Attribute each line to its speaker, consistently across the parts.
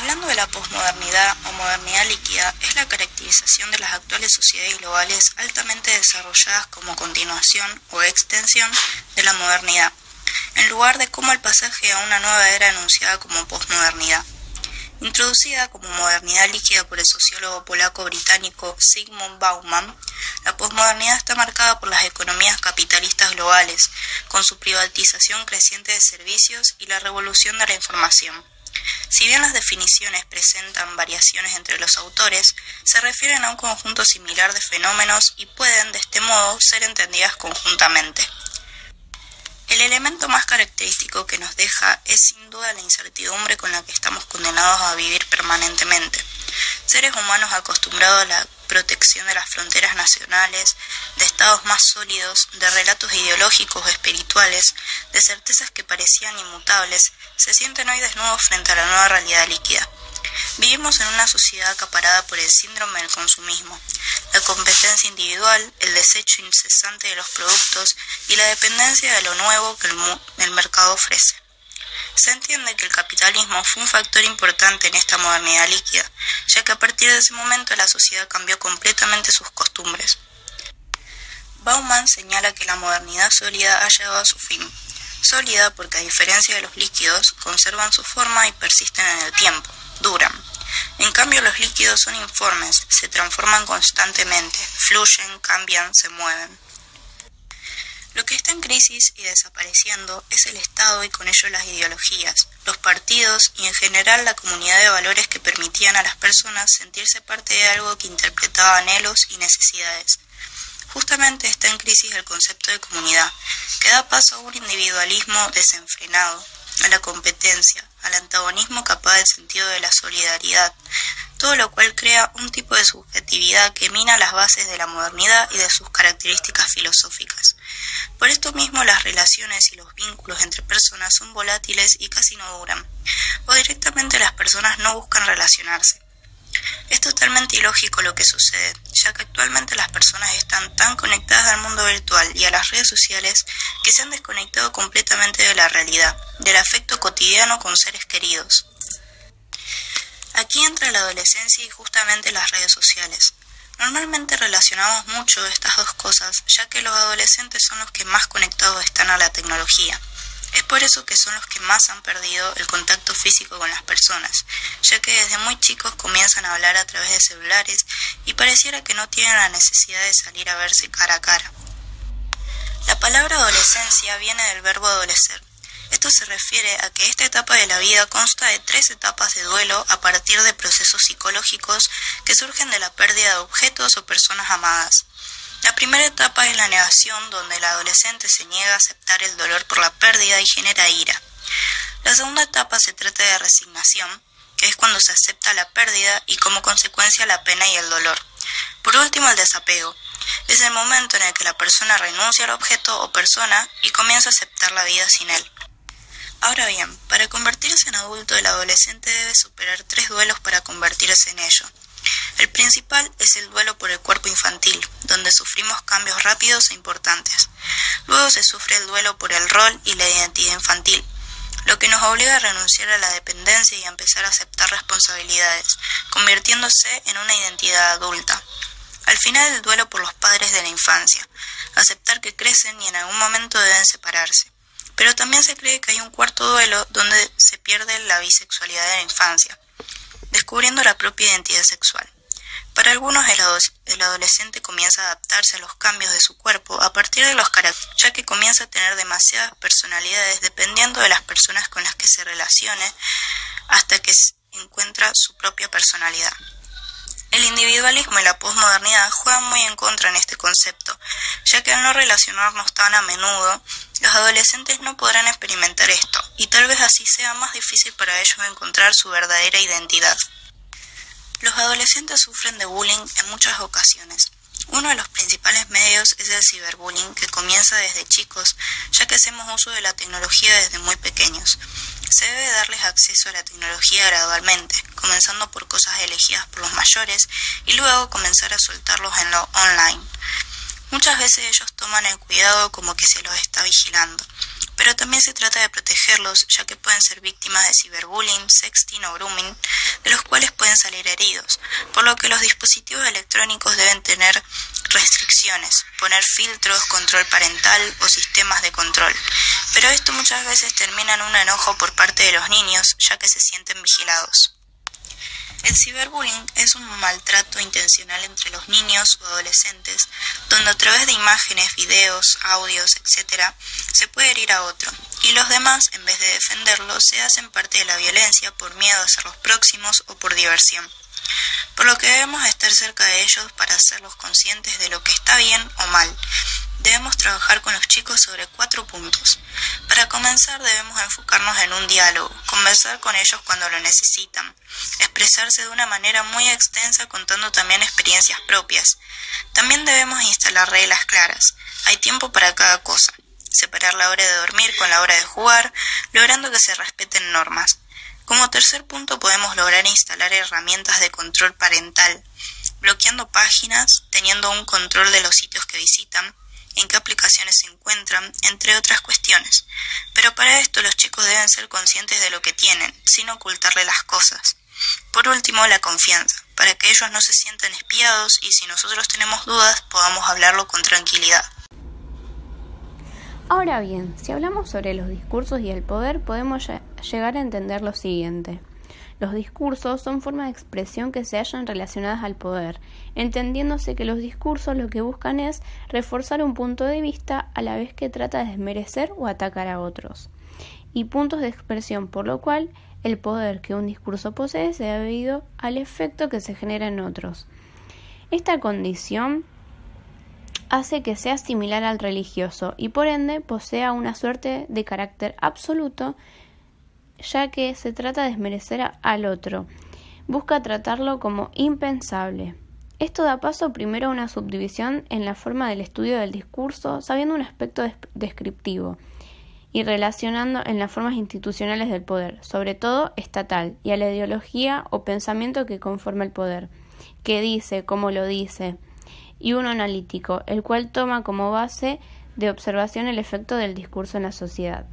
Speaker 1: Hablando de la posmodernidad o modernidad líquida, es la caracterización de las actuales sociedades globales altamente desarrolladas como continuación o extensión de la modernidad, en lugar de como el pasaje a una nueva era anunciada como posmodernidad. Introducida como modernidad líquida por el sociólogo polaco-británico Sigmund Bauman, la posmodernidad está marcada por las economías capitalistas globales, con su privatización creciente de servicios y la revolución de la información. Si bien las definiciones presentan variaciones entre los autores, se refieren a un conjunto similar de fenómenos y pueden, de este modo, ser entendidas conjuntamente. El elemento más característico que nos deja es sin duda la incertidumbre con la que estamos condenados a vivir permanentemente. Seres humanos acostumbrados a la protección de las fronteras nacionales, de estados más sólidos, de relatos ideológicos o espirituales, de certezas que parecían inmutables, se sienten hoy desnudos frente a la nueva realidad líquida. Vivimos en una sociedad acaparada por el síndrome del consumismo, la competencia individual, el desecho incesante de los productos y la dependencia de lo nuevo que el, mercado ofrece. Se entiende que el capitalismo fue un factor importante en esta modernidad líquida, ya que a partir de ese momento la sociedad cambió completamente sus costumbres. Bauman señala que la modernidad sólida ha llegado a su fin. Sólida porque a diferencia de los líquidos, conservan su forma y persisten en el tiempo duran. En cambio, los líquidos son informes, se transforman constantemente, fluyen, cambian, se mueven. Lo que está en crisis y desapareciendo es el Estado y con ello las ideologías, los partidos y en general la comunidad de valores que permitían a las personas sentirse parte de algo que interpretaba anhelos y necesidades. Justamente está en crisis el concepto de comunidad, que da paso a un individualismo desenfrenado, a la competencia, al antagonismo capaz del sentido de la solidaridad, todo lo cual crea un tipo de subjetividad que mina las bases de la modernidad y de sus características filosóficas. Por esto mismo las relaciones y los vínculos entre personas son volátiles y casi no duran, o directamente las personas no buscan relacionarse. Es totalmente ilógico lo que sucede, ya que actualmente las personas están tan conectadas al mundo virtual y a las redes sociales que se han desconectado completamente de la realidad, del afecto cotidiano con seres queridos. Aquí entra la adolescencia y justamente las redes sociales. Normalmente relacionamos mucho estas dos cosas, ya que los adolescentes son los que más conectados están a la tecnología. Es por eso que son los que más han perdido el contacto físico con las personas, ya que desde muy chicos comienzan a hablar a través de celulares y pareciera que no tienen la necesidad de salir a verse cara a cara. La palabra adolescencia viene del verbo adolecer. Esto se refiere a que esta etapa de la vida consta de tres etapas de duelo a partir de procesos psicológicos que surgen de la pérdida de objetos o personas amadas. La primera etapa es la negación, donde el adolescente se niega a aceptar el dolor por la pérdida y genera ira. La segunda etapa se trata de resignación, que es cuando se acepta la pérdida y como consecuencia la pena y el dolor. Por último, el desapego. Es el momento en el que la persona renuncia al objeto o persona y comienza a aceptar la vida sin él. Ahora bien, para convertirse en adulto, el adolescente debe superar tres duelos para convertirse en ello. El principal es el duelo por el cuerpo infantil, donde sufrimos cambios rápidos e importantes. Luego se sufre el duelo por el rol y la identidad infantil, lo que nos obliga a renunciar a la dependencia y a empezar a aceptar responsabilidades, convirtiéndose en una identidad adulta. Al final el duelo por los padres de la infancia, aceptar que crecen y en algún momento deben separarse. Pero también se cree que hay un cuarto duelo donde se pierde la bisexualidad de la infancia, descubriendo la propia identidad sexual. Para algunos el, adolescente comienza a adaptarse a los cambios de su cuerpo a partir de los caracteres, ya que comienza a tener demasiadas personalidades dependiendo de las personas con las que se relacione hasta que encuentra su propia personalidad. El individualismo y la posmodernidad juegan muy en contra en este concepto, ya que al no relacionarnos tan a menudo, los adolescentes no podrán experimentar esto, y tal vez así sea más difícil para ellos encontrar su verdadera identidad. Los adolescentes sufren de bullying en muchas ocasiones. Uno de los principales medios es el ciberbullying, que comienza desde chicos, ya que hacemos uso de la tecnología desde muy pequeños. Se debe darles acceso a la tecnología gradualmente, comenzando por cosas elegidas por los mayores y luego comenzar a soltarlos en lo online. Muchas veces ellos toman el cuidado como que se los está vigilando, pero también se trata de protegerlos ya que pueden ser víctimas de ciberbullying, sexting o grooming, de los cuales pueden salir heridos, por lo que los dispositivos electrónicos deben tener restricciones, poner filtros, control parental o sistemas de control. Pero esto muchas veces termina en un enojo por parte de los niños ya que se sienten vigilados. El ciberbullying es un maltrato intencional entre los niños o adolescentes, donde a través de imágenes, videos, audios, etc., se puede herir a otro, y los demás, en vez de defenderlo, se hacen parte de la violencia por miedo a ser los próximos o por diversión. Por lo que debemos estar cerca de ellos para hacerlos conscientes de lo que está bien o mal, debemos trabajar con los chicos sobre cuatro puntos. Para comenzar debemos enfocarnos en un diálogo, conversar con ellos cuando lo necesitan, expresarse de una manera muy extensa contando también experiencias propias. También debemos instalar reglas claras. Hay tiempo para cada cosa. Separar la hora de dormir con la hora de jugar, logrando que se respeten normas. Como tercer punto podemos lograr instalar herramientas de control parental, bloqueando páginas, teniendo un control de los sitios que visitan, en qué aplicaciones se encuentran, entre otras cuestiones. Pero para esto los chicos deben ser conscientes de lo que tienen, sin ocultarle las cosas. Por último, la confianza, para que ellos no se sientan espiados y si nosotros tenemos dudas podamos hablarlo con tranquilidad.
Speaker 2: Ahora bien, si hablamos sobre los discursos y el poder, podemos llegar a entender lo siguiente. Los discursos son formas de expresión que se hallan relacionadas al poder, entendiéndose que los discursos lo que buscan es reforzar un punto de vista a la vez que trata de desmerecer o atacar a otros, y puntos de expresión, por lo cual el poder que un discurso posee se ha debido al efecto que se genera en otros. Esta condición hace que sea similar al religioso y por ende posea una suerte de carácter absoluto ya que se trata de desmerecer al otro. Busca tratarlo como impensable. Esto da paso primero a una subdivisión en la forma del estudio del discurso, sabiendo un aspecto descriptivo y relacionando en las formas institucionales del poder, sobre todo estatal, y a la ideología o pensamiento que conforma el poder, que dice, cómo lo dice, y uno analítico, el cual toma como base de observación el efecto del discurso en la sociedad.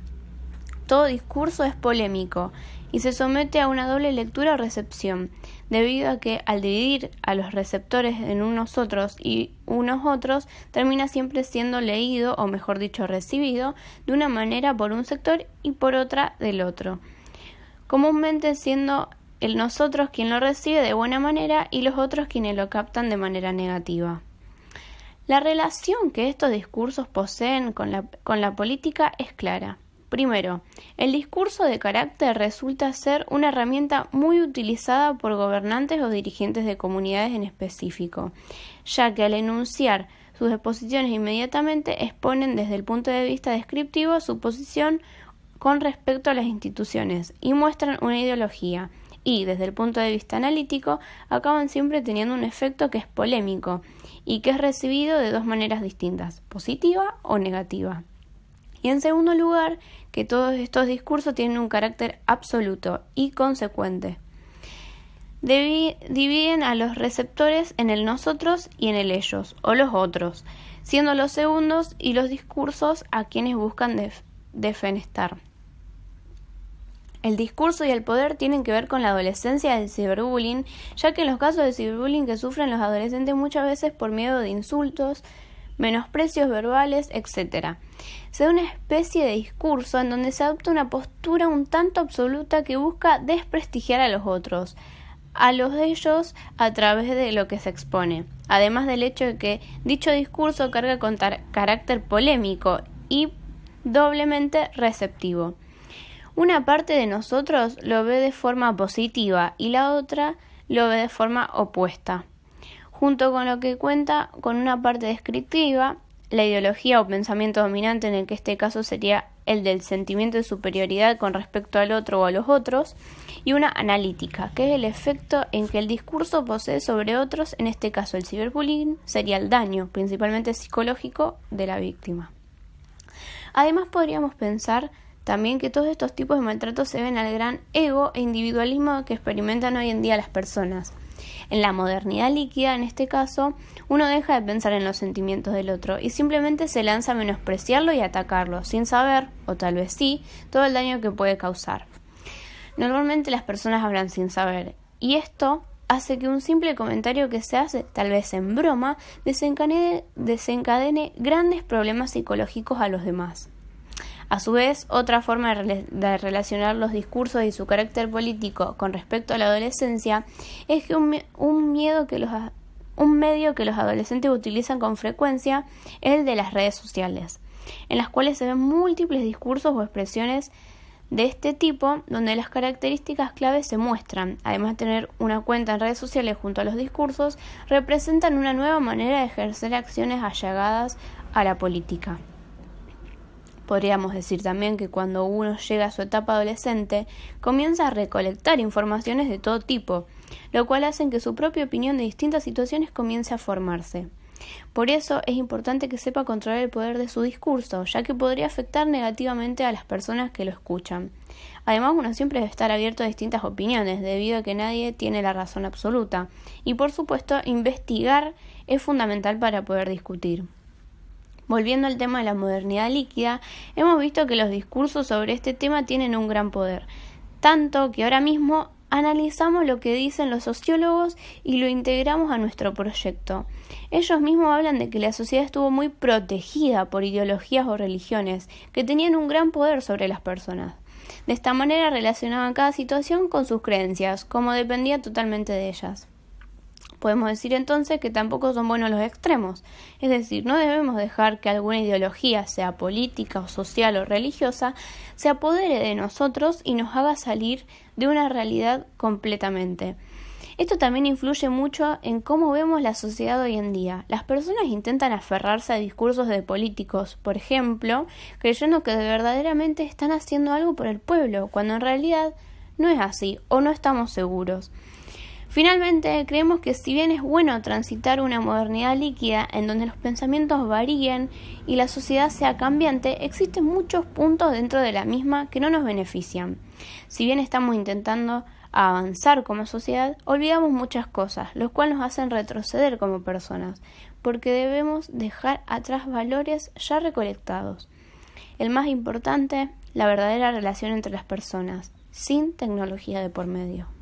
Speaker 2: Todo discurso es polémico y se somete a una doble lectura o recepción, debido a que al dividir a los receptores en unos otros y unos otros, termina siempre siendo leído, o mejor dicho, recibido, de una manera por un sector y por otra del otro, comúnmente siendo el nosotros quien lo recibe de buena manera y los otros quienes lo captan de manera negativa. La relación que estos discursos poseen con la, con la política es clara. Primero, el discurso de carácter resulta ser una herramienta muy utilizada por gobernantes o dirigentes de comunidades en específico, ya que al enunciar sus exposiciones inmediatamente exponen desde el punto de vista descriptivo su posición con respecto a las instituciones y muestran una ideología y desde el punto de vista analítico acaban siempre teniendo un efecto que es polémico y que es recibido de dos maneras distintas, positiva o negativa. Y en segundo lugar, que todos estos discursos tienen un carácter absoluto y consecuente. dividen a los receptores en el nosotros y en el ellos, o los otros, siendo los segundos y los discursos a quienes buscan defenestar. El discurso y el poder tienen que ver con la adolescencia del ciberbullying, ya que en los casos de ciberbullying que sufren los adolescentes muchas veces por miedo de insultos, menosprecios verbales, etc. Se da una especie de discurso en donde se adopta una postura un tanto absoluta que busca desprestigiar a los otros, a los de ellos a través de lo que se expone, además del hecho de que dicho discurso carga con carácter polémico y doblemente receptivo. Una parte de nosotros lo ve de forma positiva y la otra lo ve de forma opuesta junto con lo que cuenta con una parte descriptiva, la ideología o pensamiento dominante en el que este caso sería el del sentimiento de superioridad con respecto al otro o a los otros, y una analítica, que es el efecto en que el discurso posee sobre otros, en este caso el ciberbullying, sería el daño, principalmente psicológico, de la víctima. Además podríamos pensar también que todos estos tipos de maltratos se ven al gran ego e individualismo que experimentan hoy en día las personas En la modernidad líquida, en este caso, uno deja de pensar en los sentimientos del otro y simplemente se lanza a menospreciarlo y atacarlo, sin saber, o tal vez sí, todo el daño que puede causar. Normalmente las personas hablan sin saber, y esto hace que un simple comentario que se hace, tal vez en broma, desencadene, grandes problemas psicológicos a los demás. A su vez, otra forma de, relacionar los discursos y su carácter político con respecto a la adolescencia es que un, miedo que los, un medio que los adolescentes utilizan con frecuencia es el de las redes sociales, en las cuales se ven múltiples discursos o expresiones de este tipo donde las características claves se muestran, además de tener una cuenta en redes sociales junto a los discursos, representan una nueva manera de ejercer acciones allegadas a la política. Podríamos decir también que cuando uno llega a su etapa adolescente, comienza a recolectar informaciones de todo tipo, lo cual hace que su propia opinión de distintas situaciones comience a formarse. Por eso es importante que sepa controlar el poder de su discurso, ya que podría afectar negativamente a las personas que lo escuchan. Además, uno siempre debe estar abierto a distintas opiniones, debido a que nadie tiene la razón absoluta. Y por supuesto, investigar es fundamental para poder discutir. Volviendo al tema de la modernidad líquida, hemos visto que los discursos sobre este tema tienen un gran poder, tanto que ahora mismo analizamos lo que dicen los sociólogos y lo integramos a nuestro proyecto. Ellos mismos hablan de que la sociedad estuvo muy protegida por ideologías o religiones que tenían un gran poder sobre las personas. De esta manera relacionaban cada situación con sus creencias, como dependía totalmente de ellas. Podemos decir entonces que tampoco son buenos los extremos, es decir, no debemos dejar que alguna ideología, sea política o social o religiosa, se apodere de nosotros y nos haga salir de una realidad completamente. Esto también influye mucho en cómo vemos la sociedad hoy en día. Las personas intentan aferrarse a discursos de políticos, por ejemplo, creyendo que verdaderamente están haciendo algo por el pueblo, cuando en realidad no es así o no estamos seguros. Finalmente, creemos que si bien es bueno transitar una modernidad líquida en donde los pensamientos varíen y la sociedad sea cambiante, existen muchos puntos dentro de la misma que no nos benefician. Si bien estamos intentando avanzar como sociedad, olvidamos muchas cosas, los cuales nos hacen retroceder como personas, porque debemos dejar atrás valores ya recolectados. El más importante, la verdadera relación entre las personas, sin tecnología de por medio.